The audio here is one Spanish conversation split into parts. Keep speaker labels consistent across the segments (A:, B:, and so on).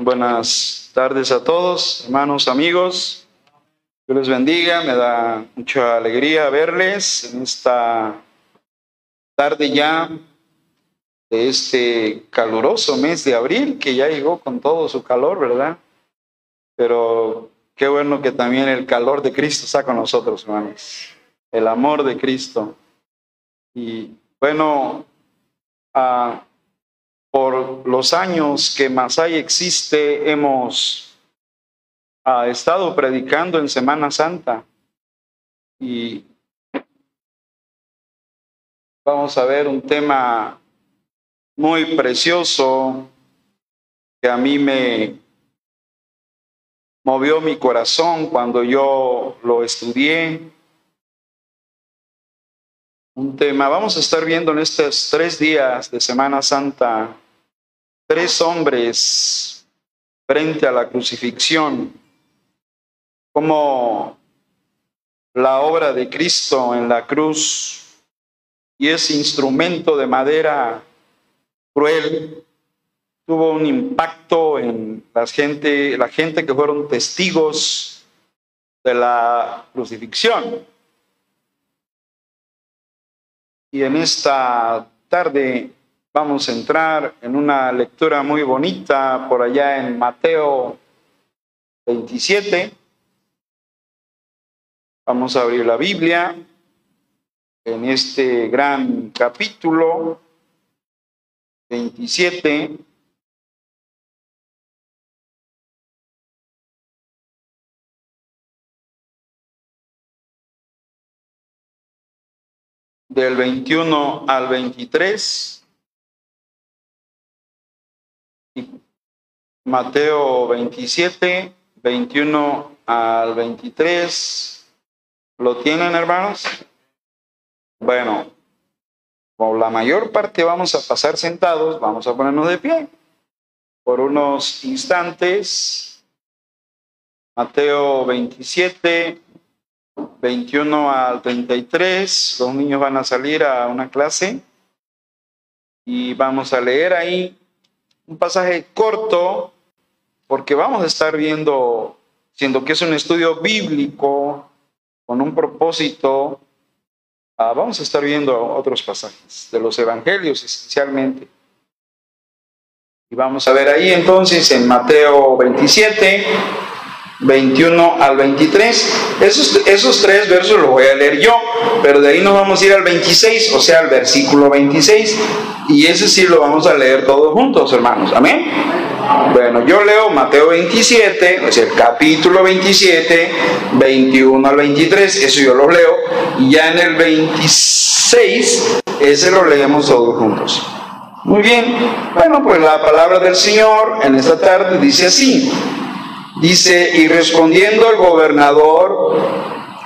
A: Buenas tardes a todos, hermanos, amigos. Dios les bendiga, me da mucha alegría verles en esta tarde ya de este caluroso mes de abril, que ya llegó con todo su calor, ¿verdad? Pero qué bueno que también el calor de Cristo está con nosotros, hermanos. El amor de Cristo. Y bueno, a por los años que Masai existe, hemos ah, estado predicando en Semana Santa y vamos a ver un tema muy precioso que a mí me movió mi corazón cuando yo lo estudié. Un tema, vamos a estar viendo en estos tres días de Semana Santa tres hombres frente a la crucifixión, como la obra de Cristo en la cruz y ese instrumento de madera cruel tuvo un impacto en la gente, la gente que fueron testigos de la crucifixión. Y en esta tarde Vamos a entrar en una lectura muy bonita por allá en Mateo 27. Vamos a abrir la Biblia en este gran capítulo 27. del 21 al 23. Mateo 27, 21 al 23. ¿Lo tienen, hermanos? Bueno, por la mayor parte vamos a pasar sentados, vamos a ponernos de pie por unos instantes. Mateo 27, 21 al 33. Los niños van a salir a una clase y vamos a leer ahí un pasaje corto porque vamos a estar viendo, siendo que es un estudio bíblico con un propósito, ah, vamos a estar viendo otros pasajes de los evangelios esencialmente. Y vamos a ver ahí entonces en Mateo 27, 21 al 23. Esos, tres versos los voy a leer yo, pero de ahí nos vamos a ir al 26, o sea, al versículo 26. Y ese sí lo vamos a leer todos juntos, hermanos. Amén. Bueno, yo leo Mateo 27, es el capítulo 27, 21 al 23, eso yo lo leo, y ya en el 26, ese lo leemos todos juntos. Muy bien, bueno, pues la palabra del Señor en esta tarde dice así, dice, y respondiendo el gobernador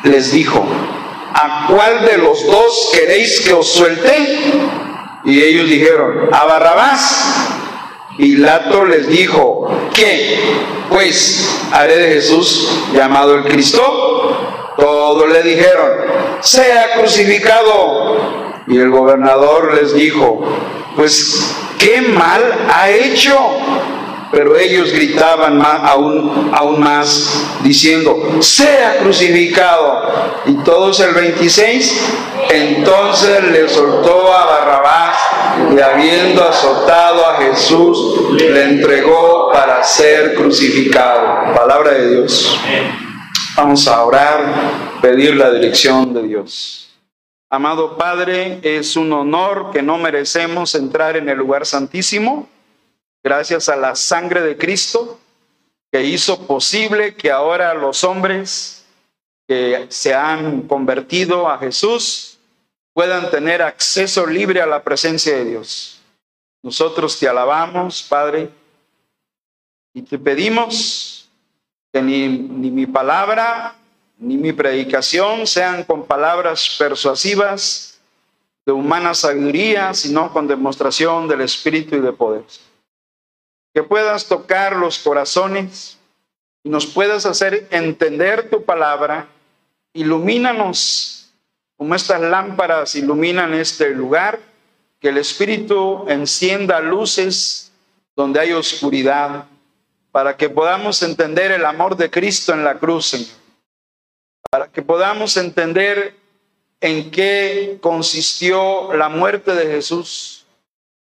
A: les dijo, ¿a cuál de los dos queréis que os suelte? Y ellos dijeron, a Barrabás. Pilato les dijo, ¿qué? Pues haré de Jesús llamado el Cristo. Todos le dijeron, sea crucificado. Y el gobernador les dijo, pues, ¿qué mal ha hecho? Pero ellos gritaban aún, aún más, diciendo, sea crucificado. Y todos el 26, entonces le soltó a Barrabás y habiendo azotado a Jesús, le entregó para ser crucificado. Palabra de Dios. Vamos a orar, pedir la dirección de Dios. Amado Padre, es un honor que no merecemos entrar en el lugar santísimo, gracias a la sangre de Cristo que hizo posible que ahora los hombres que se han convertido a Jesús puedan tener acceso libre a la presencia de Dios. Nosotros te alabamos, Padre, y te pedimos que ni, ni mi palabra ni mi predicación sean con palabras persuasivas de humana sabiduría, sino con demostración del Espíritu y de poder. Que puedas tocar los corazones y nos puedas hacer entender tu palabra. Ilumínanos como estas lámparas iluminan este lugar, que el Espíritu encienda luces donde hay oscuridad para que podamos entender el amor de Cristo en la cruz, Señor. Para que podamos entender en qué consistió la muerte de Jesús,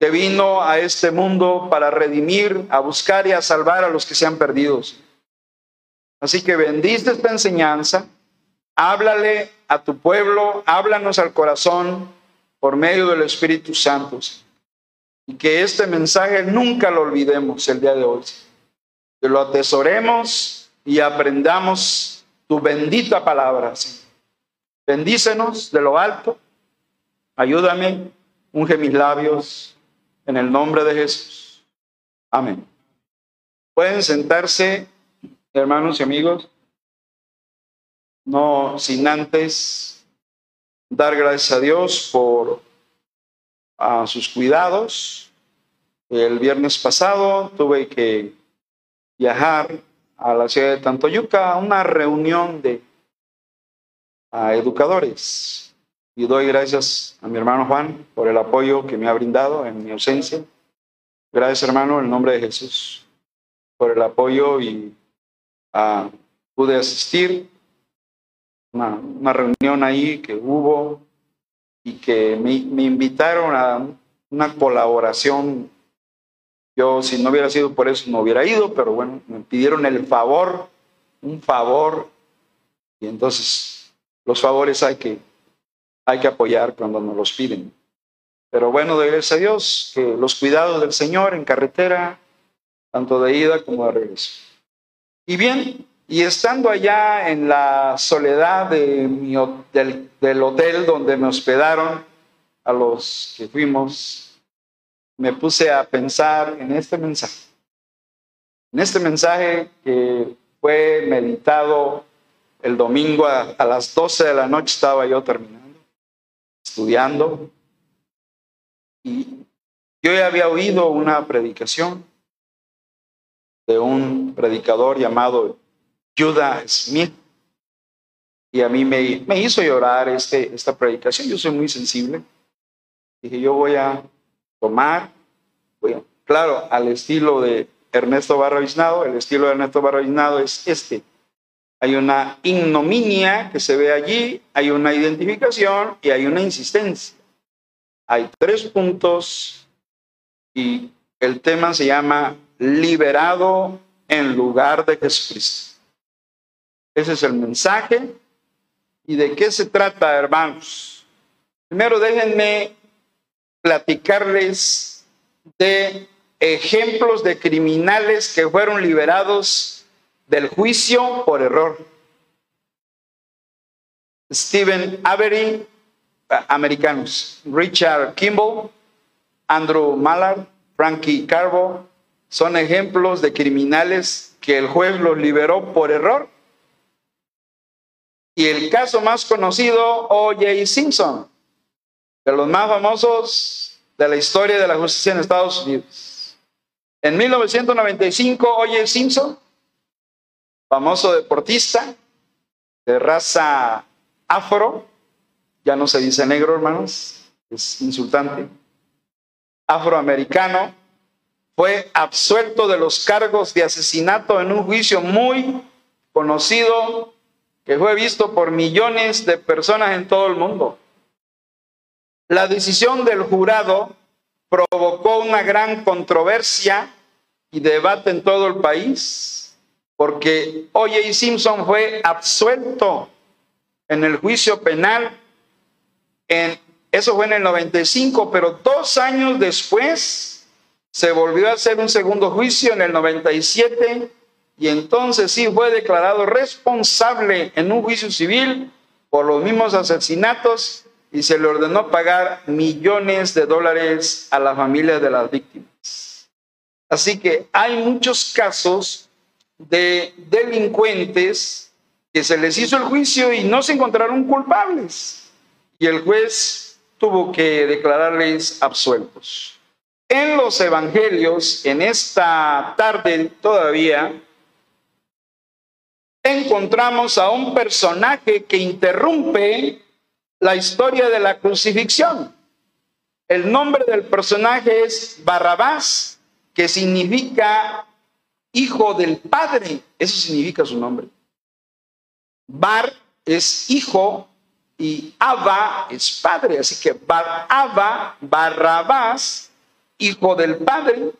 A: que vino a este mundo para redimir, a buscar y a salvar a los que se han perdido. Así que bendice esta enseñanza, háblale a tu pueblo, háblanos al corazón por medio del Espíritu Santo. Y que este mensaje nunca lo olvidemos el día de hoy. Que lo atesoremos y aprendamos tu bendita palabra. Bendícenos de lo alto. Ayúdame. Unge mis labios en el nombre de Jesús. Amén. Pueden sentarse, hermanos y amigos. No sin antes dar gracias a Dios por a sus cuidados. El viernes pasado tuve que viajar a la ciudad de Tantoyuca a una reunión de educadores. Y doy gracias a mi hermano Juan por el apoyo que me ha brindado en mi ausencia. Gracias hermano, en nombre de Jesús, por el apoyo y uh, pude asistir una, una reunión ahí que hubo y que me, invitaron a una colaboración. Yo, si no hubiera sido por eso, no hubiera ido, pero bueno, me pidieron el favor, un favor, y entonces los favores hay que, hay que apoyar cuando nos los piden. Pero bueno, de gracias a Dios que los cuidados del Señor en carretera, tanto de ida como de regreso. Y bien, y estando allá en la soledad de del, del hotel donde me hospedaron, a los que fuimos, me puse a pensar en este mensaje. En este mensaje que fue meditado el domingo a, a, las 12 de la noche, estaba yo terminando, estudiando. Y yo ya había oído una predicación de un predicador llamado Judah Smith. Y a mí me, me hizo llorar este, esta predicación. Yo soy muy sensible. Dije, yo voy a tomar, claro, al estilo de Ernesto Barra el estilo de Ernesto Barra es este. Hay una ignominia que se ve allí, hay una identificación y hay una insistencia. Hay tres puntos y el tema se llama liberado en lugar de Jesucristo. Ese es el mensaje. ¿Y de qué se trata, hermanos? Primero déjenme platicarles de ejemplos de criminales que fueron liberados del juicio por error. Stephen Avery, americanos. Richard Kimball, Andrew Mallard, Frankie Carbo, son ejemplos de criminales que el juez los liberó por error y el caso más conocido, O.J. Simpson, de los más famosos de la historia de la justicia en Estados Unidos. En 1995, O.J. Simpson, famoso deportista de raza afro, ya no se dice negro, hermanos, es insultante, afroamericano, fue absuelto de los cargos de asesinato en un juicio muy conocido que fue visto por millones de personas en todo el mundo. La decisión del jurado provocó una gran controversia y debate en todo el país, porque O.J. Simpson fue absuelto en el juicio penal, en, eso fue en el 95, pero dos años después se volvió a hacer un segundo juicio en el 97 y entonces sí fue declarado responsable en un juicio civil por los mismos asesinatos y se le ordenó pagar millones de dólares a la familia de las víctimas. Así que hay muchos casos de delincuentes que se les hizo el juicio y no se encontraron culpables y el juez tuvo que declararles absueltos. En los evangelios, en esta tarde todavía, encontramos a un personaje que interrumpe la historia de la crucifixión. El nombre del personaje es Barrabás, que significa hijo del Padre. Eso significa su nombre. Bar es hijo y Abba es padre. Así que Bar Abba, Barrabás, hijo del Padre.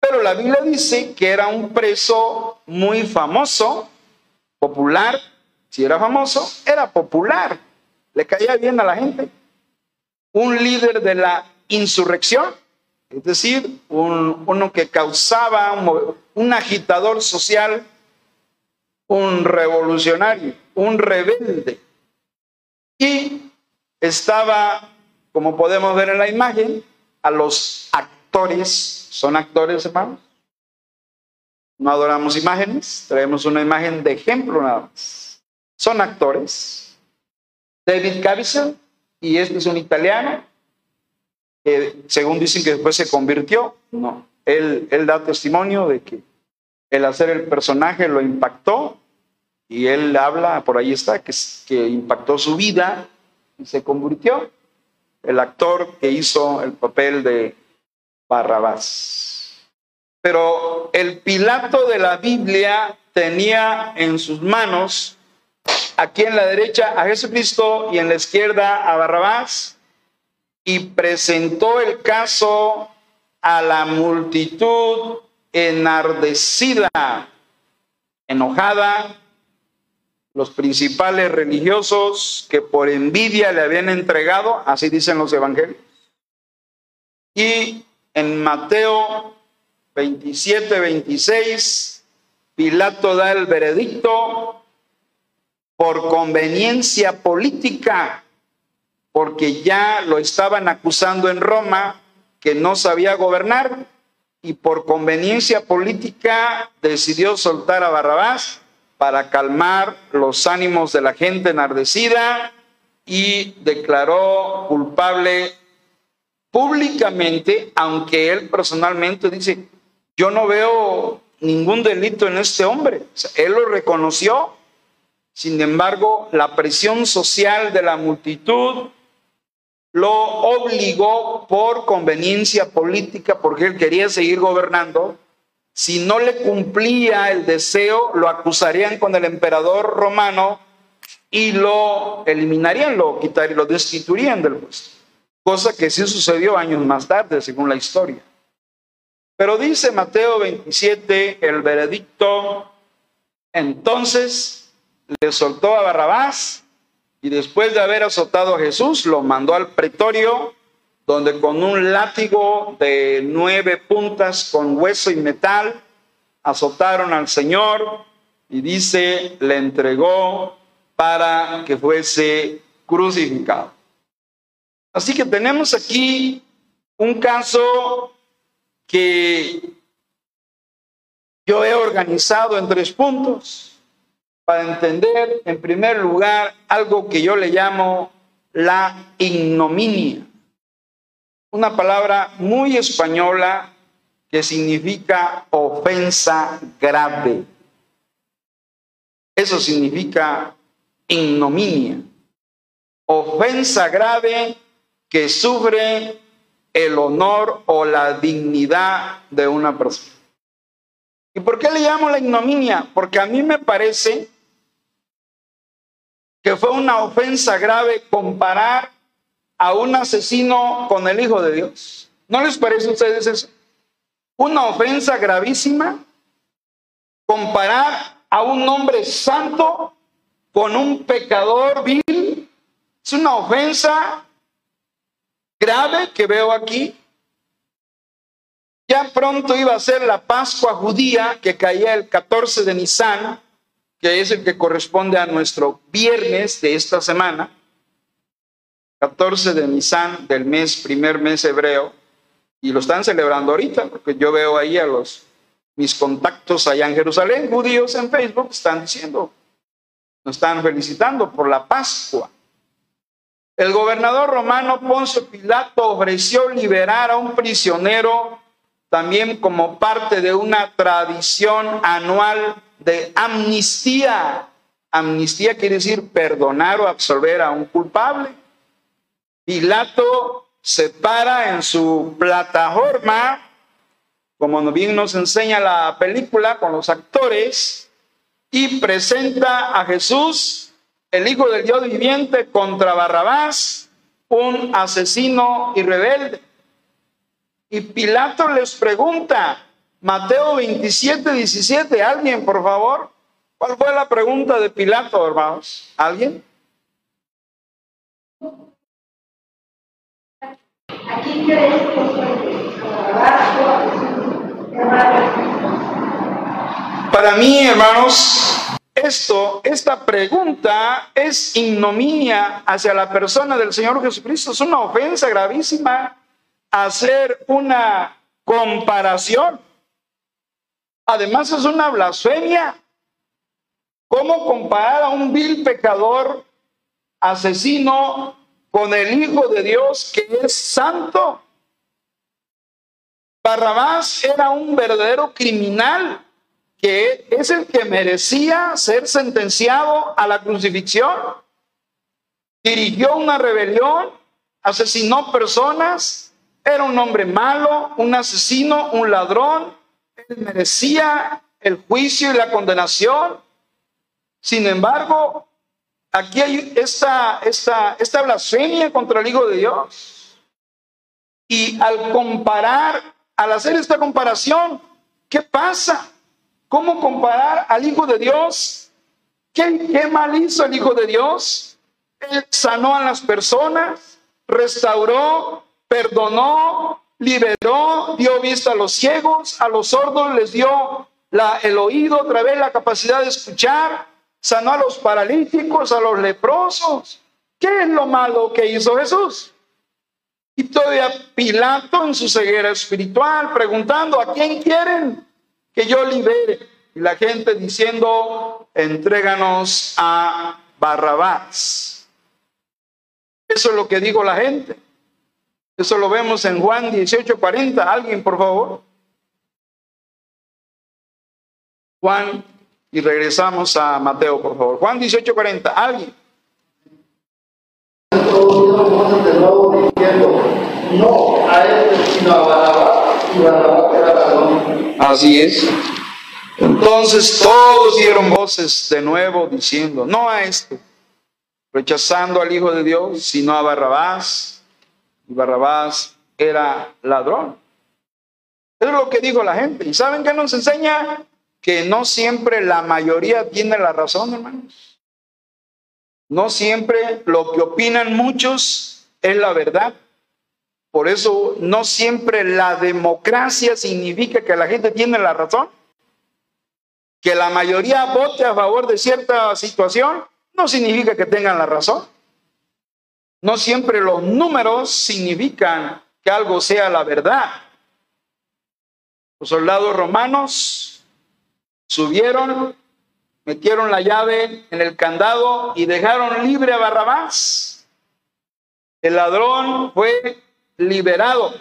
A: Pero la Biblia dice que era un preso muy famoso, popular. Si era famoso, era popular. Le caía bien a la gente. Un líder de la insurrección, es decir, uno que causaba un agitador social, un revolucionario, un rebelde. Y estaba, como podemos ver en la imagen, a los actores, ¿son actores hermanos? No adoramos imágenes, traemos una imagen de ejemplo nada más. Son actores. David Caviezel, y este es un italiano, según dicen que después se convirtió, no, él, él da testimonio de que el hacer el personaje lo impactó y él habla, por ahí está, que, que impactó su vida y se convirtió. El actor que hizo el papel de Barrabás. Pero el Pilato de la Biblia tenía en sus manos, aquí en la derecha a Jesucristo y en la izquierda a Barrabás, y presentó el caso a la multitud enardecida, enojada, los principales religiosos que por envidia le habían entregado, así dicen los evangelios. Y en Mateo 27, 26, Pilato da el veredicto por conveniencia política, porque ya lo estaban acusando en Roma que no sabía gobernar y por conveniencia política decidió soltar a Barrabás para calmar los ánimos de la gente enardecida y declaró culpable públicamente, aunque él personalmente dice, yo no veo ningún delito en este hombre. él lo reconoció. Sin embargo, la presión social de la multitud lo obligó por conveniencia política, porque él quería seguir gobernando, si no le cumplía el deseo, lo acusarían con el emperador romano y lo eliminarían, lo quitarían, lo destituirían del puesto. Cosa que sí sucedió años más tarde, según la historia. Pero dice Mateo 27, el veredicto, entonces le soltó a Barrabás y después de haber azotado a Jesús, lo mandó al pretorio donde con un látigo de nueve puntas con hueso y metal azotaron al Señor y dice, le entregó para que fuese crucificado. Así que tenemos aquí un caso que yo he organizado en tres puntos para entender, en primer lugar, algo que yo le llamo la ignominia una palabra muy española que significa ofensa grave. Eso significa ignominia. Ofensa grave que sufre el honor o la dignidad de una persona. ¿Y por qué le llamo la ignominia? Porque a mí me parece que fue una ofensa grave comparar a un asesino con el Hijo de Dios. ¿No les parece a ustedes eso? Una ofensa gravísima. Comparar a un hombre santo con un pecador vil. Es una ofensa grave que veo aquí. Ya pronto iba a ser la Pascua judía que caía el 14 de Nisan, que es el que corresponde a nuestro viernes de esta semana. 14 de Nisan del mes, primer mes hebreo, y lo están celebrando ahorita, porque yo veo ahí a los mis contactos allá en Jerusalén, judíos en Facebook, están diciendo, nos están felicitando por la Pascua. El gobernador romano Poncio Pilato ofreció liberar a un prisionero también como parte de una tradición anual de amnistía. Amnistía quiere decir perdonar o absolver a un culpable. Pilato se para en su plataforma como bien nos enseña la película con los actores, y presenta a Jesús, el Hijo del Dios viviente, contra Barrabás, un asesino y rebelde. Y Pilato les pregunta, Mateo 27, 17, alguien, por favor. ¿Cuál fue la pregunta de Pilato, hermanos? ¿Alguien? ¿A crees Para mí, hermanos, esto, esta pregunta es ignominia hacia la persona del Señor Jesucristo. Es una ofensa gravísima hacer una comparación. Además es una blasfemia. ¿Cómo comparar a un vil pecador asesino con el Hijo de Dios que es santo? Barrabás era un verdadero criminal que es el que merecía ser sentenciado a la crucifixión. Dirigió una rebelión, asesinó personas, era un hombre malo, un asesino, un ladrón. Él merecía el juicio y la condenación. Sin embargo, aquí hay esta, esta, blasfemia contra el Hijo de Dios. Y al comparar, al hacer esta comparación, ¿qué pasa? ¿Cómo comparar al Hijo de Dios? ¿Qué, qué mal hizo el Hijo de Dios? Él sanó a las personas, restauró, perdonó, liberó, dio vista a los ciegos, a los sordos les dio la, el oído, otra vez la capacidad de escuchar, sanó a los paralíticos, a los leprosos. ¿Qué es lo malo que hizo Jesús? Y todavía Pilato en su ceguera espiritual, preguntando, ¿a quién quieren? que yo libere. Y la gente diciendo, entréganos a Barrabás. Eso es lo que dijo la gente. Eso lo vemos en Juan 18:40. Alguien, por favor. Juan, y regresamos a Mateo, por favor. Juan 18:40. Alguien. No a este, sino a Barrabás, y Barrabás era Así es. Entonces todos dieron voces de nuevo diciendo, no a esto, rechazando al Hijo de Dios, sino a Barrabás. Y Barrabás era ladrón. Es lo que dijo la gente. ¿Y saben qué nos enseña? Que no siempre la mayoría tiene la razón, hermanos. No siempre lo que opinan muchos es la verdad. Por eso no siempre la democracia significa que la gente tiene la razón. Que la mayoría vote a favor de cierta situación no significa que tengan la razón. No siempre los números significan que algo sea la verdad. Los soldados romanos subieron, metieron la llave en el candado y dejaron libre a Barrabás. El ladrón fue liberado.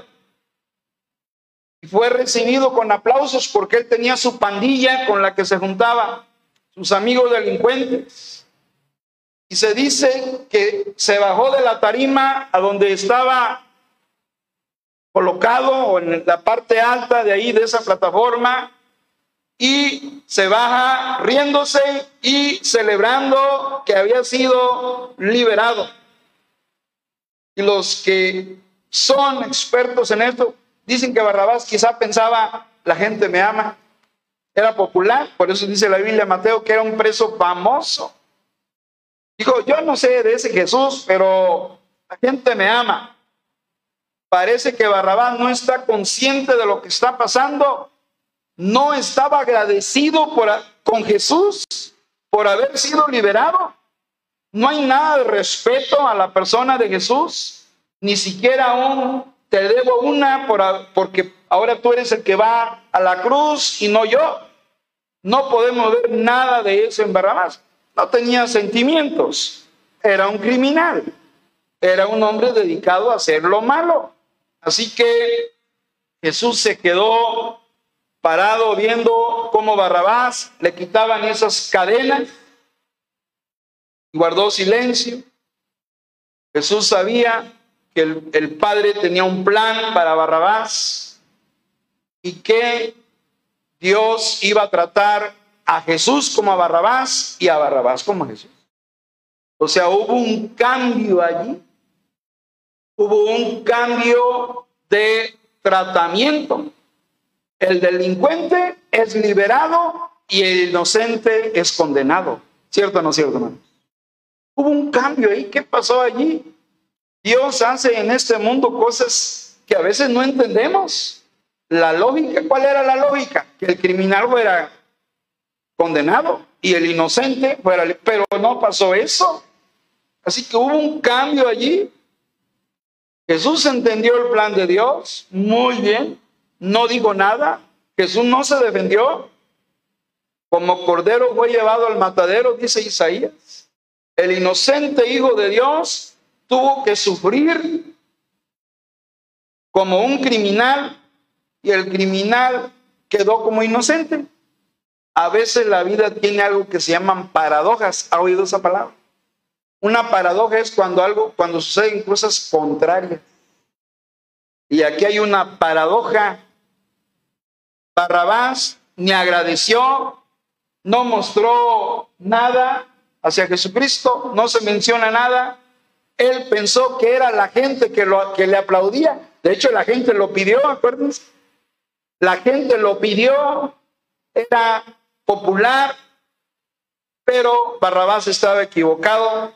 A: Y fue recibido con aplausos porque él tenía su pandilla con la que se juntaba, sus amigos delincuentes. Y se dice que se bajó de la tarima a donde estaba colocado o en la parte alta de ahí de esa plataforma y se baja riéndose y celebrando que había sido liberado. Y los que son expertos en esto. Dicen que Barrabás quizá pensaba, la gente me ama. Era popular, por eso dice la Biblia Mateo que era un preso famoso. Dijo, yo no sé de ese Jesús, pero la gente me ama. Parece que Barrabás no está consciente de lo que está pasando. No estaba agradecido con Jesús por haber sido liberado. No hay nada de respeto a la persona de Jesús ni siquiera un te debo una por, porque ahora tú eres el que va a la cruz y no yo. No podemos ver nada de eso en Barrabás. No tenía sentimientos. Era un criminal. Era un hombre dedicado a hacer lo malo. Así que Jesús se quedó parado viendo cómo Barrabás le quitaban esas cadenas y guardó silencio. Jesús sabía que el, padre tenía un plan para Barrabás. y que Dios iba a tratar a Jesús como a Barrabás y a Barrabás como a Jesús. O sea, hubo un cambio allí. Hubo un cambio de tratamiento. El delincuente es liberado y el inocente es condenado. ¿Cierto o no cierto, hermano? Hubo un cambio ahí. ¿Qué pasó allí? Dios hace en este mundo cosas que a veces no entendemos. La lógica, ¿cuál era la lógica? Que el criminal fuera condenado y el inocente fuera, pero no pasó eso. Así que hubo un cambio allí. Jesús entendió el plan de Dios muy bien, no dijo nada, Jesús no se defendió. Como cordero fue llevado al matadero, dice Isaías. El inocente Hijo de Dios tuvo que sufrir como un criminal y el criminal quedó como inocente. A veces la vida tiene algo que se llaman paradojas. ¿Ha oído esa palabra? Una paradoja es cuando algo, cuando suceden cosas contrarias. Y aquí hay una paradoja. Barrabás ni agradeció, no mostró nada hacia Jesucristo, no se menciona nada. Él pensó que era la gente que, lo, que le aplaudía. De hecho, la gente lo pidió, acuérdense. La gente lo pidió, era popular, pero Barrabás estaba equivocado.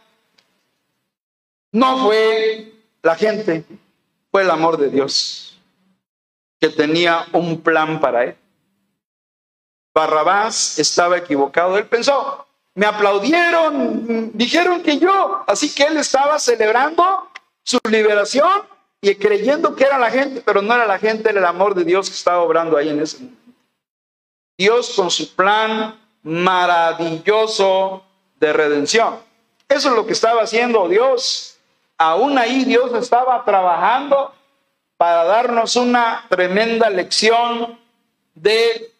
A: No fue la gente, fue el amor de Dios, que tenía un plan para él. Barrabás estaba equivocado. Él pensó, me aplaudieron, dijeron que yo, así que él estaba celebrando su liberación y creyendo que era la gente, pero no era la gente, era el amor de Dios que estaba obrando ahí en ese momento. Dios con su plan maravilloso de redención. Eso es lo que estaba haciendo Dios. Aún ahí Dios estaba trabajando para darnos una tremenda lección de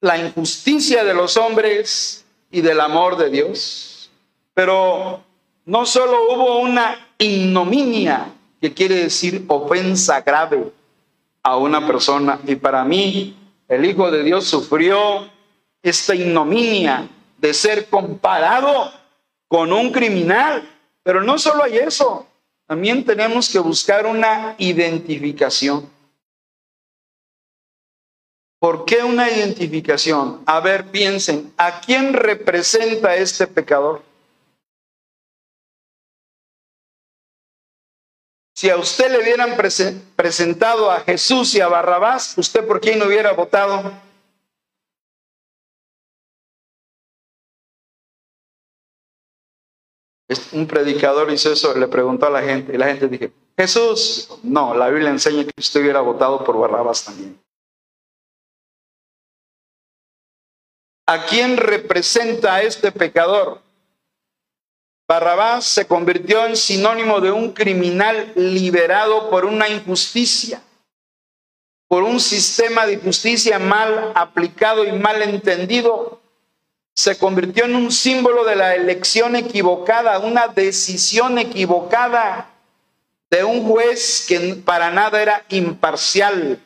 A: la injusticia de los hombres y del amor de Dios. Pero no solo hubo una ignominia, que quiere decir ofensa grave a una persona, y para mí el Hijo de Dios sufrió esta ignominia de ser comparado con un criminal. Pero no solo hay eso, también tenemos que buscar una identificación. ¿Por qué una identificación? A ver, piensen, ¿a quién representa este pecador? Si a usted le hubieran presentado a Jesús y a Barrabás, ¿usted por quién hubiera votado? Un predicador hizo eso, le preguntó a la gente y la gente dije, Jesús, no, la Biblia enseña que usted hubiera votado por Barrabás también. ¿A quién representa a este pecador? Barrabás se convirtió en sinónimo de un criminal liberado por una injusticia, por un sistema de justicia mal aplicado y mal entendido. Se convirtió en un símbolo de la elección equivocada, una decisión equivocada de un juez que para nada era imparcial.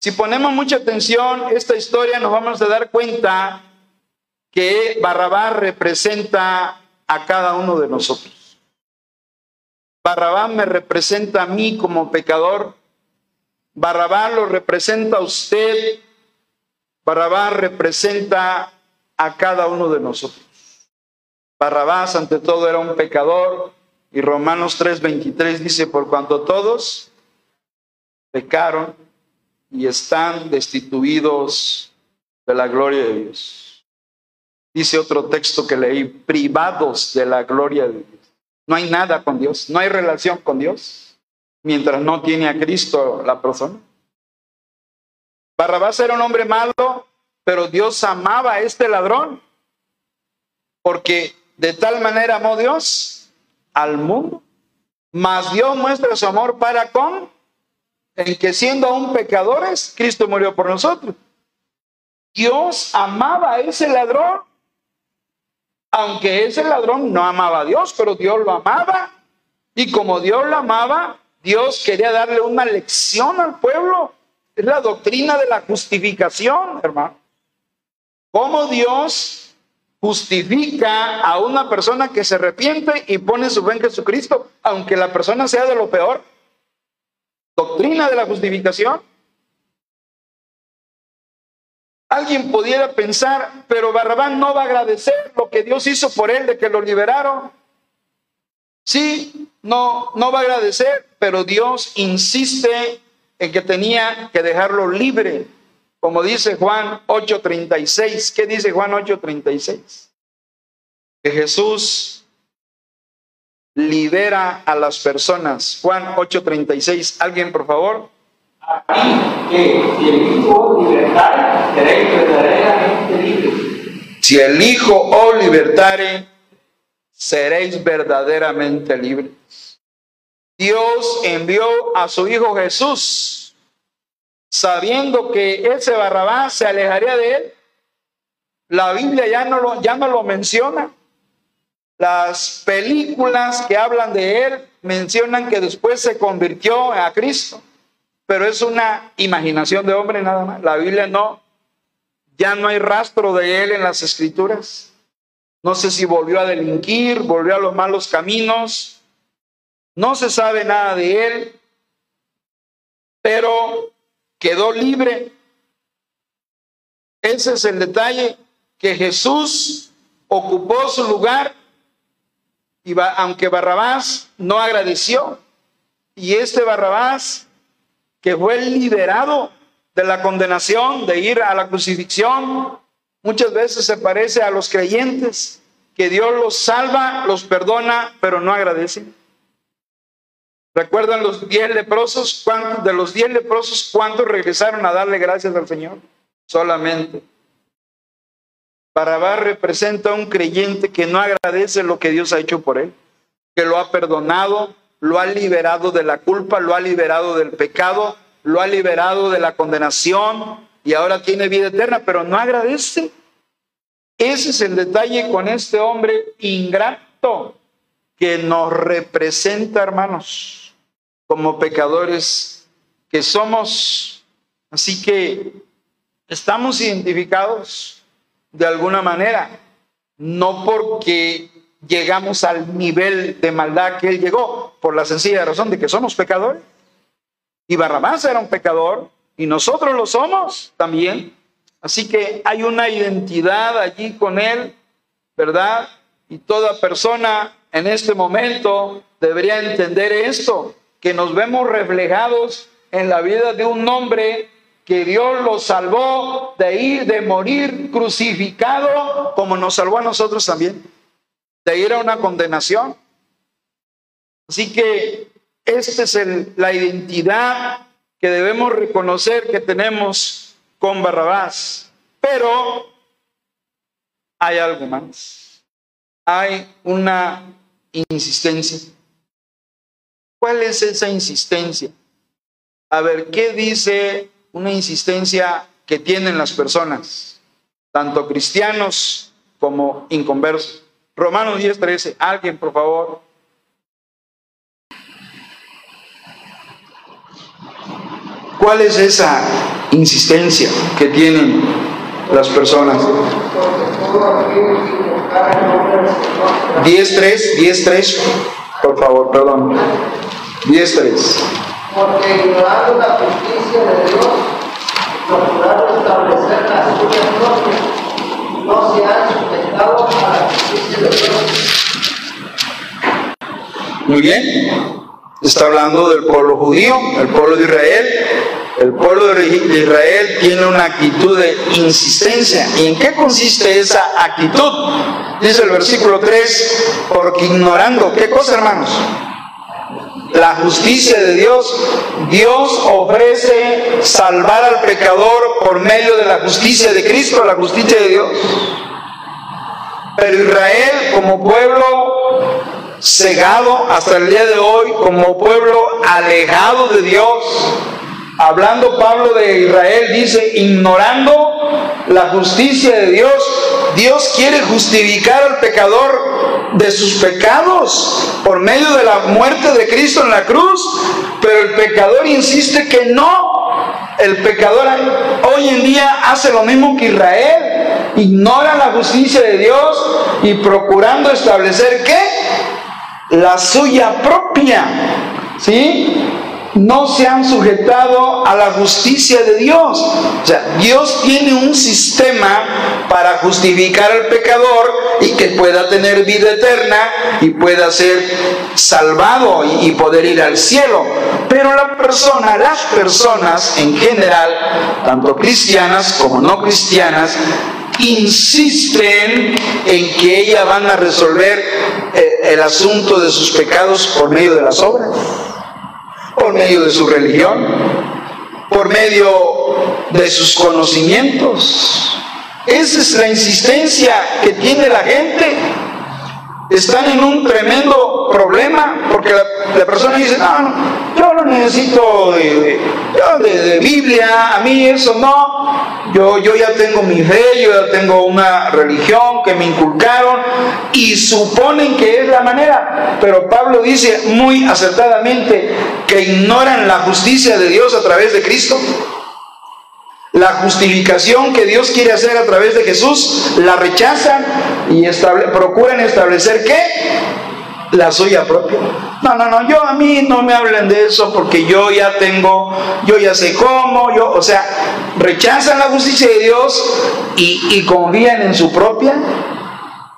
A: Si ponemos mucha atención a esta historia, nos vamos a dar cuenta que Barrabás representa a cada uno de nosotros. Barrabás me representa a mí como pecador. Barrabás lo representa a usted. Barrabás representa a cada uno de nosotros. Barrabás ante todo era un pecador y Romanos 3:23 dice, por cuanto todos pecaron y están destituidos de la gloria de Dios. Dice otro texto que leí, privados de la gloria de Dios. No hay nada con Dios, no hay relación con Dios mientras no tiene a Cristo la persona. Barrabás era un hombre malo, pero Dios amaba a este ladrón, porque de tal manera amó Dios al mundo, mas Dios muestra su amor para con, en que siendo aún pecadores, Cristo murió por nosotros. Dios amaba a ese ladrón aunque ese ladrón no amaba a Dios, pero Dios lo amaba. Y como Dios lo amaba, Dios quería darle una lección al pueblo. Es la doctrina de la justificación, hermano. ¿Cómo Dios justifica a una persona que se arrepiente y pone su fe en Jesucristo, aunque la persona sea de lo peor? Doctrina de la justificación. Alguien pudiera pensar, pero Barrabán no va a agradecer lo que Dios hizo por él, de que lo liberaron. Sí, no, no va a agradecer, pero Dios insiste en que tenía que dejarlo libre, como dice Juan 8:36. ¿Qué dice Juan 8:36? Que Jesús libera a las personas. Juan 8:36. ¿Alguien, por favor? Que si el Hijo libertare, seréis verdaderamente libres. Si os libertare, seréis verdaderamente libres. Dios envió a su Hijo Jesús, sabiendo que ese Barrabás se alejaría de él. La Biblia ya no lo, ya no lo menciona. Las películas que hablan de él mencionan que después se convirtió a Cristo pero es una imaginación de hombre nada más. La Biblia no, ya no hay rastro de él en las escrituras. No sé si volvió a delinquir, volvió a los malos caminos. No se sabe nada de él, pero quedó libre. Ese es el detalle, que Jesús ocupó su lugar, y aunque Barrabás no agradeció, y este Barrabás que fue liberado de la condenación, de ir a la crucifixión, muchas veces se parece a los creyentes, que Dios los salva, los perdona, pero no agradecen. ¿Recuerdan los diez leprosos? De los diez leprosos, ¿cuántos regresaron a darle gracias al Señor? Solamente. Barabás representa a un creyente que no agradece lo que Dios ha hecho por él, que lo ha perdonado, lo ha liberado de la culpa, lo ha liberado del pecado, lo ha liberado de la condenación y ahora tiene vida eterna, pero no agradece. Ese es el detalle con este hombre ingrato que nos representa, hermanos, como pecadores que somos. Así que estamos identificados de alguna manera, no porque llegamos al nivel de maldad que él llegó, por la sencilla razón de que somos pecadores. Y Barrabás era un pecador y nosotros lo somos también. Así que hay una identidad allí con él, ¿verdad? Y toda persona en este momento debería entender esto, que nos vemos reflejados en la vida de un hombre que Dios lo salvó de ir, de morir crucificado, como nos salvó a nosotros también de ir a una condenación. Así que esta es la identidad que debemos reconocer que tenemos con Barrabás. Pero hay algo más. Hay una insistencia. ¿Cuál es esa insistencia? A ver, ¿qué dice una insistencia que tienen las personas, tanto cristianos como inconversos? Romanos 10, 13. Alguien, por favor. ¿Cuál es esa insistencia que tienen las personas? 10.3, 10.3, por favor, perdón. 10.3. Porque ignorando la justicia de Dios, procuraron establecer las suyas propias, no se han muy bien. Está hablando del pueblo judío, el pueblo de Israel. El pueblo de Israel tiene una actitud de insistencia. ¿Y en qué consiste esa actitud? Dice el versículo 3, porque ignorando, ¿qué cosa hermanos? La justicia de Dios, Dios ofrece salvar al pecador por medio de la justicia de Cristo, la justicia de Dios. Pero Israel como pueblo cegado hasta el día de hoy, como pueblo alejado de Dios, hablando Pablo de Israel, dice, ignorando la justicia de Dios, Dios quiere justificar al pecador de sus pecados por medio de la muerte de Cristo en la cruz, pero el pecador insiste que no, El pecador hoy en día hace lo mismo que Israel. Ignora la justicia de Dios y procurando establecer qué? La suya propia. ¿Sí? no se han sujetado a la justicia de Dios. O sea, Dios tiene un sistema para justificar al pecador y que pueda tener vida eterna y pueda ser salvado y, poder ir al cielo. Pero la persona, las personas en general, tanto cristianas como no cristianas, insisten en que ellas van a resolver eh, el asunto de sus pecados por medio de las obras por medio de su religión, por medio de sus conocimientos. Esa es la insistencia que tiene la gente. Están en un tremendo problema porque la, persona dice, no, yo no necesito de, de, Biblia, a mí eso no. Yo, yo ya tengo mi fe, yo ya tengo una religión que me inculcaron y suponen que es la manera. Pero Pablo dice muy acertadamente que ignoran la justicia de Dios a través de Cristo. La justificación que Dios quiere hacer a través de Jesús la rechazan y procuran establecer qué? La suya propia. No, no, no, yo a mí no me hablen de eso porque yo ya tengo, yo ya sé cómo, yo, o sea, rechazan la justicia de Dios y, y confían en su propia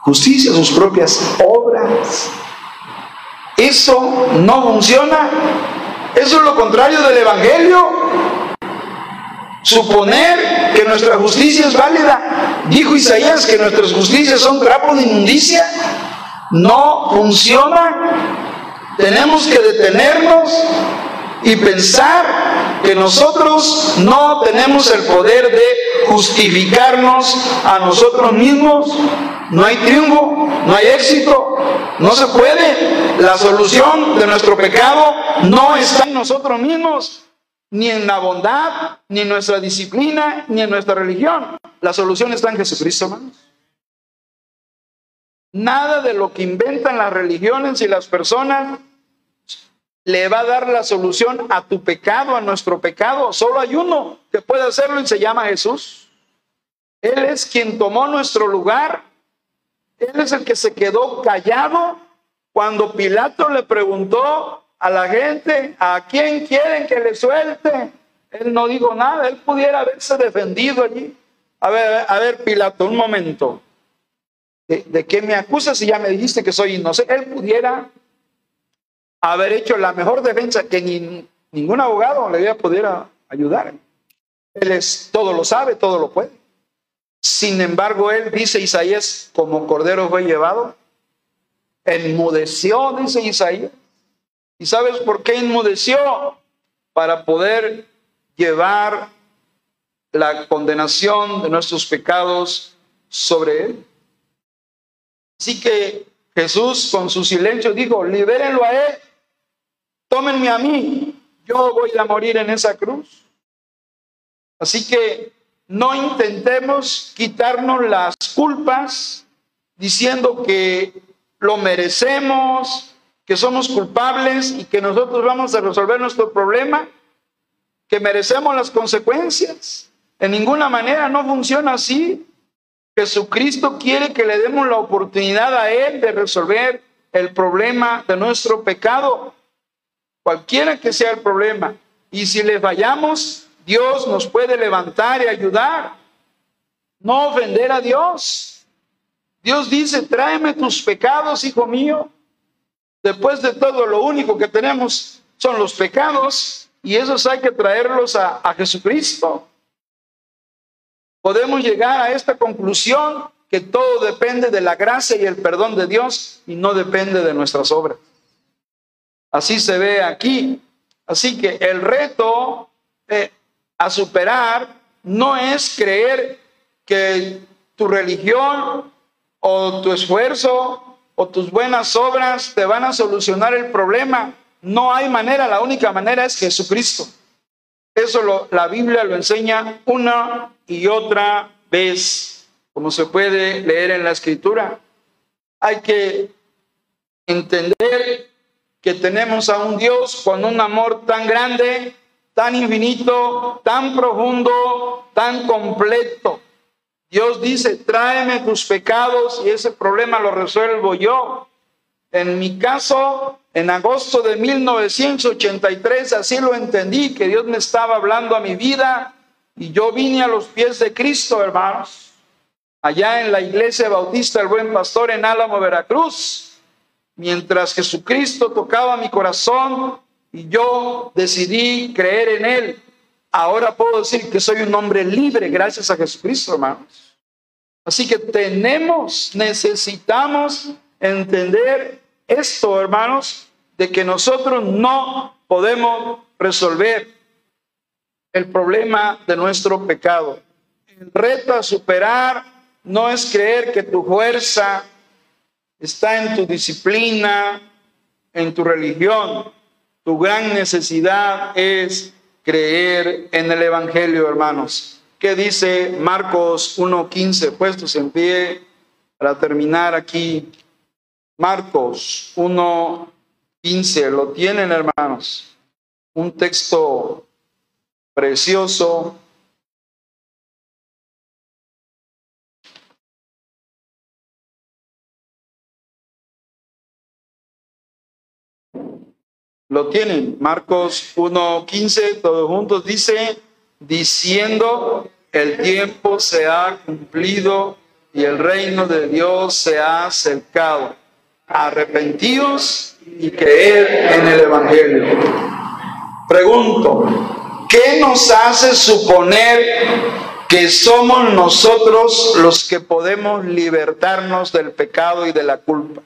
A: justicia, sus propias obras. Eso no funciona. Eso es lo contrario del Evangelio. Suponer que nuestra justicia es válida. Dijo Isaías que nuestras justicias son trapos de inmundicia. No funciona. Tenemos que detenernos y pensar que nosotros no tenemos el poder de justificarnos a nosotros mismos. No hay triunfo, no hay éxito, no se puede. La solución de nuestro pecado no está en nosotros mismos ni en la bondad, ni en nuestra disciplina, ni en nuestra religión. La solución está en Jesucristo, hermanos. Nada de lo que inventan las religiones y las personas le va a dar la solución a tu pecado, a nuestro pecado. Solo hay uno que puede hacerlo y se llama Jesús. Él es quien tomó nuestro lugar. Él es el que se quedó callado cuando Pilato le preguntó a la gente, ¿a quién quieren que le suelte? Él no dijo nada, él pudiera haberse defendido allí. A ver, a ver, Pilato, un momento. ¿De, qué me acusas si ya me dijiste que soy inocente? Él pudiera haber hecho la mejor defensa que ningún abogado le pudiera ayudar. Él es, todo lo sabe, todo lo puede. Sin embargo, él dice Isaías, como cordero fue llevado, enmudeció, dice Isaías, ¿Y sabes por qué inmudeció? Para poder llevar la condenación de nuestros pecados sobre él. Así que Jesús con su silencio dijo, libérenlo a él, tómenme a mí, yo voy a morir en esa cruz. Así que no intentemos quitarnos las culpas diciendo que lo merecemos, que somos culpables y que nosotros vamos a resolver nuestro problema, que merecemos las consecuencias. En ninguna manera no funciona así. Jesucristo quiere que le demos la oportunidad a Él de resolver el problema de nuestro pecado, cualquiera que sea el problema. Y si le fallamos, Dios nos puede levantar y ayudar. No ofender a Dios. Dios dice, tráeme tus pecados, hijo mío, Después de todo, lo único que tenemos son los pecados y esos hay que traerlos a, Jesucristo. Podemos llegar a esta conclusión que todo depende de la gracia y el perdón de Dios y no depende de nuestras obras. Así se ve aquí. Así que el reto eh, a superar no es creer que tu religión o tu esfuerzo o tus buenas obras te van a solucionar el problema. No hay manera, la única manera es Jesucristo. Eso lo, la Biblia lo enseña una y otra vez, como se puede leer en la escritura. Hay que entender que tenemos a un Dios con un amor tan grande, tan infinito, tan profundo, tan completo. Dios dice, tráeme tus pecados y ese problema lo resuelvo yo. En mi caso, en agosto de 1983, así lo entendí, que Dios me estaba hablando a mi vida y yo vine a los pies de Cristo, hermanos, allá en la iglesia bautista El Buen Pastor en Álamo, Veracruz, mientras Jesucristo tocaba mi corazón y yo decidí creer en Él. Ahora puedo decir que soy un hombre libre gracias a Jesucristo, hermanos. Así que tenemos, necesitamos entender esto, hermanos, de que nosotros no podemos resolver el problema de nuestro pecado. El reto a superar no es creer que tu fuerza está en tu disciplina, en tu religión. Tu gran necesidad es creer en el Evangelio, hermanos. ¿Qué dice Marcos 1.15? Puestos en pie para terminar aquí. Marcos 1.15, lo tienen hermanos. Un texto precioso. Lo tienen. Marcos 1.15, todos juntos dice, diciendo, el tiempo se ha cumplido y el reino de Dios se ha acercado. Arrepentidos y creer en el Evangelio. Pregunto, ¿Qué nos hace suponer que somos nosotros los que podemos libertarnos del pecado y de la culpa?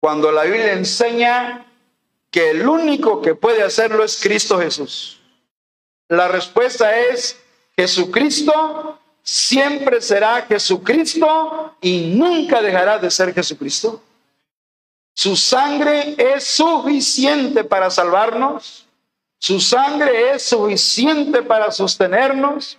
A: Cuando la Biblia enseña que el único que puede hacerlo es Cristo Jesús. La respuesta es Jesucristo siempre será Jesucristo y nunca dejará de ser Jesucristo. Su sangre es suficiente para salvarnos. Su sangre es suficiente para sostenernos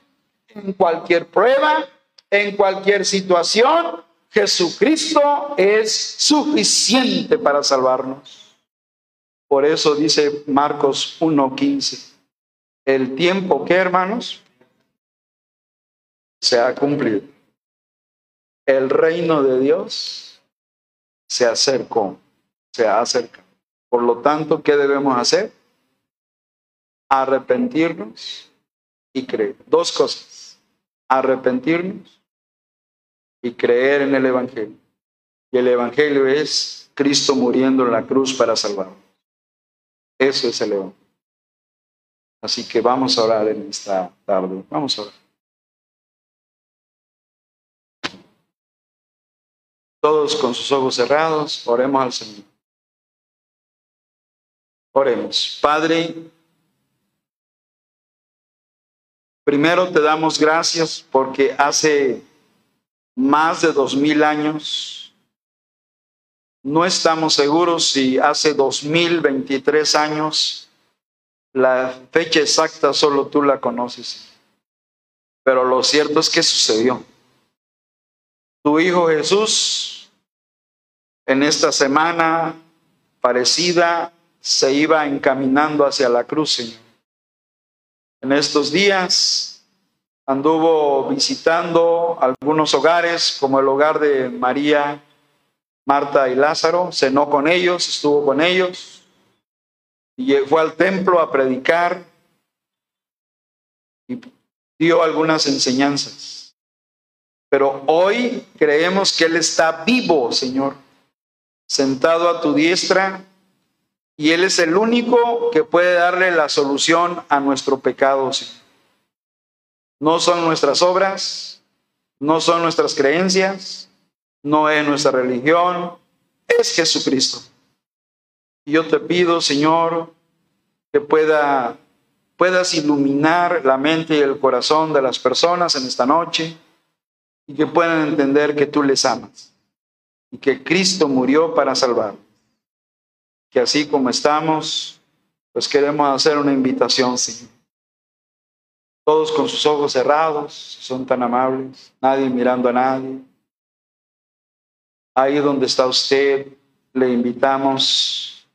A: en cualquier prueba, en cualquier situación. Jesucristo es suficiente para salvarnos. Por eso dice Marcos 1.15, el tiempo que hermanos se ha cumplido. El reino de Dios se acercó, se acerca. Por lo tanto, ¿qué debemos hacer? arrepentirnos y creer. Dos cosas, arrepentirnos y creer en el Evangelio. Y el Evangelio es Cristo muriendo en la cruz para salvarnos. Eso es el Evangelio. Así que vamos a orar en esta tarde. Vamos a orar. Todos con sus ojos cerrados, oremos al Señor. Oremos. Padre, Primero te damos gracias porque hace más de dos mil años, no estamos seguros si hace dos mil veintitrés años, la fecha exacta solo tú la conoces. Pero lo cierto es que sucedió. Tu Hijo Jesús en esta semana parecida se iba encaminando hacia la cruz, Señor en estos días anduvo visitando algunos hogares, como el hogar de María, Marta y Lázaro, cenó con ellos, estuvo con ellos, y fue al templo a predicar y dio algunas enseñanzas. Pero hoy creemos que Él está vivo, Señor, sentado a tu diestra y Él es el único que puede darle la solución a nuestro pecado. No son nuestras obras, no son nuestras creencias, no es nuestra religión, es Jesucristo. Y yo te pido, Señor, que pueda, puedas iluminar la mente y el corazón de las personas en esta noche y que puedan entender que tú les amas y que Cristo murió para salvarlos que así como estamos, pues queremos hacer una invitación, Señor. Todos con sus ojos cerrados, son tan amables, nadie mirando a nadie. Ahí donde está usted, le invitamos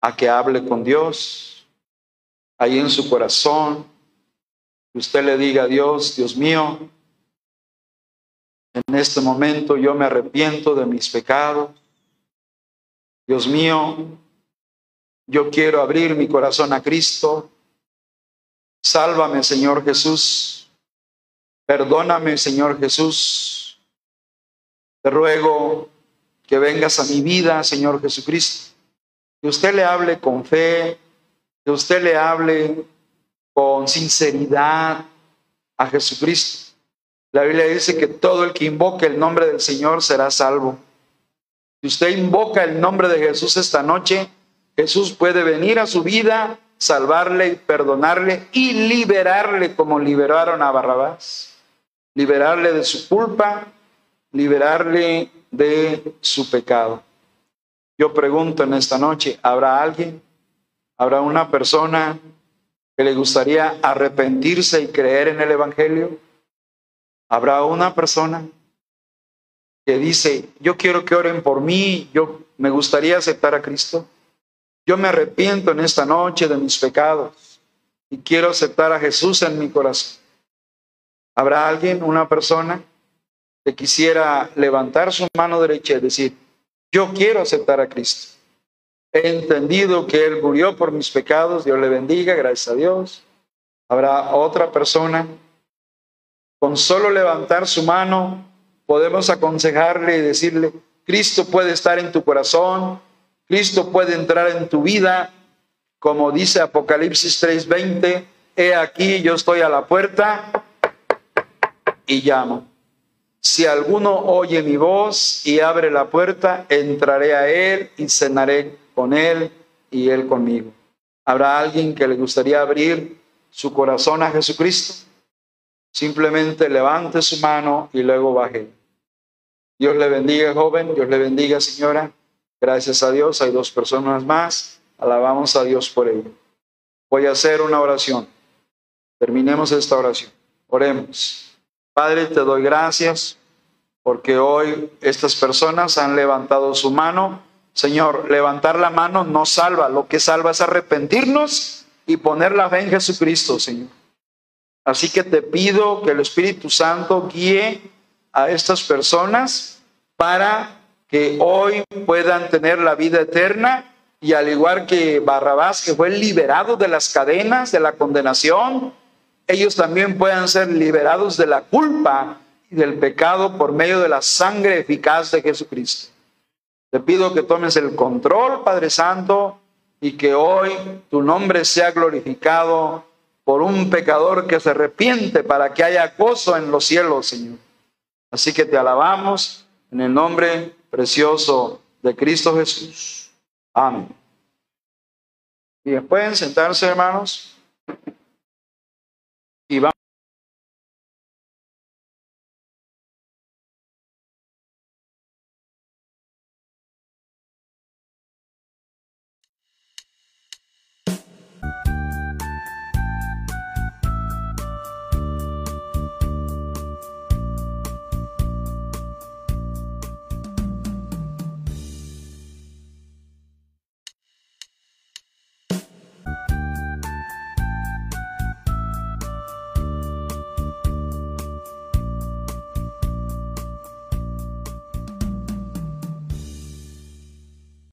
A: a que hable con Dios, ahí en su corazón, usted le diga a Dios, Dios mío, en este momento yo me arrepiento de mis pecados. Dios mío, yo quiero abrir mi corazón a Cristo. Sálvame, Señor Jesús. Perdóname, Señor Jesús. Te ruego que vengas a mi vida, Señor Jesucristo. Que usted le hable con fe, que usted le hable con sinceridad a Jesucristo. La Biblia dice que todo el que invoque el nombre del Señor será salvo. Si usted invoca el nombre de Jesús esta noche, Jesús puede venir a su vida, salvarle, perdonarle y liberarle como liberaron a Barrabás. Liberarle de su culpa, liberarle de su pecado. Yo pregunto en esta noche, ¿habrá alguien? ¿Habrá una persona que le gustaría arrepentirse y creer en el Evangelio? Habrá una persona que dice, yo quiero que oren por mí, yo me gustaría aceptar a Cristo. Yo me arrepiento en esta noche de mis pecados y quiero aceptar a Jesús en mi corazón. ¿Habrá alguien, una persona, quisiera levantar su mano derecha y decir, yo quiero aceptar a Cristo? He entendido que Él murió por mis pecados, Dios le bendiga, gracias a Dios. Habrá otra persona con solo levantar su mano, podemos aconsejarle y decirle, Cristo puede estar en tu corazón, Cristo puede entrar en tu vida, como dice Apocalipsis 3:20, he aquí yo estoy a la puerta y llamo. Si alguno oye mi voz y abre la puerta, entraré a él y cenaré con él y él conmigo. ¿Habrá alguien que le gustaría abrir su corazón a Jesucristo? Simplemente levante su mano y luego baje. Dios le bendiga, joven. Dios le bendiga, señora. Gracias a Dios. Hay dos personas más. Alabamos a Dios por ello. Voy a hacer una oración. Terminemos esta oración. Oremos. Padre, te doy gracias porque hoy estas personas han levantado su mano. Señor, levantar la mano no salva. Lo que salva es arrepentirnos y poner la fe en Jesucristo, Señor. Así que te pido que el Espíritu Santo guíe a estas personas para que hoy puedan tener la vida eterna y al igual que Barrabás, que fue liberado de las cadenas de la condenación, ellos también puedan ser liberados de la culpa y del pecado por medio de la sangre eficaz de Jesucristo. Te pido que tomes el control, Padre Santo, y que hoy tu nombre sea glorificado por un pecador que se arrepiente para que haya gozo en los cielos, Señor. Así que te alabamos en el nombre precioso de Cristo Jesús. Amén. Y pueden sentarse, hermanos. Y vamos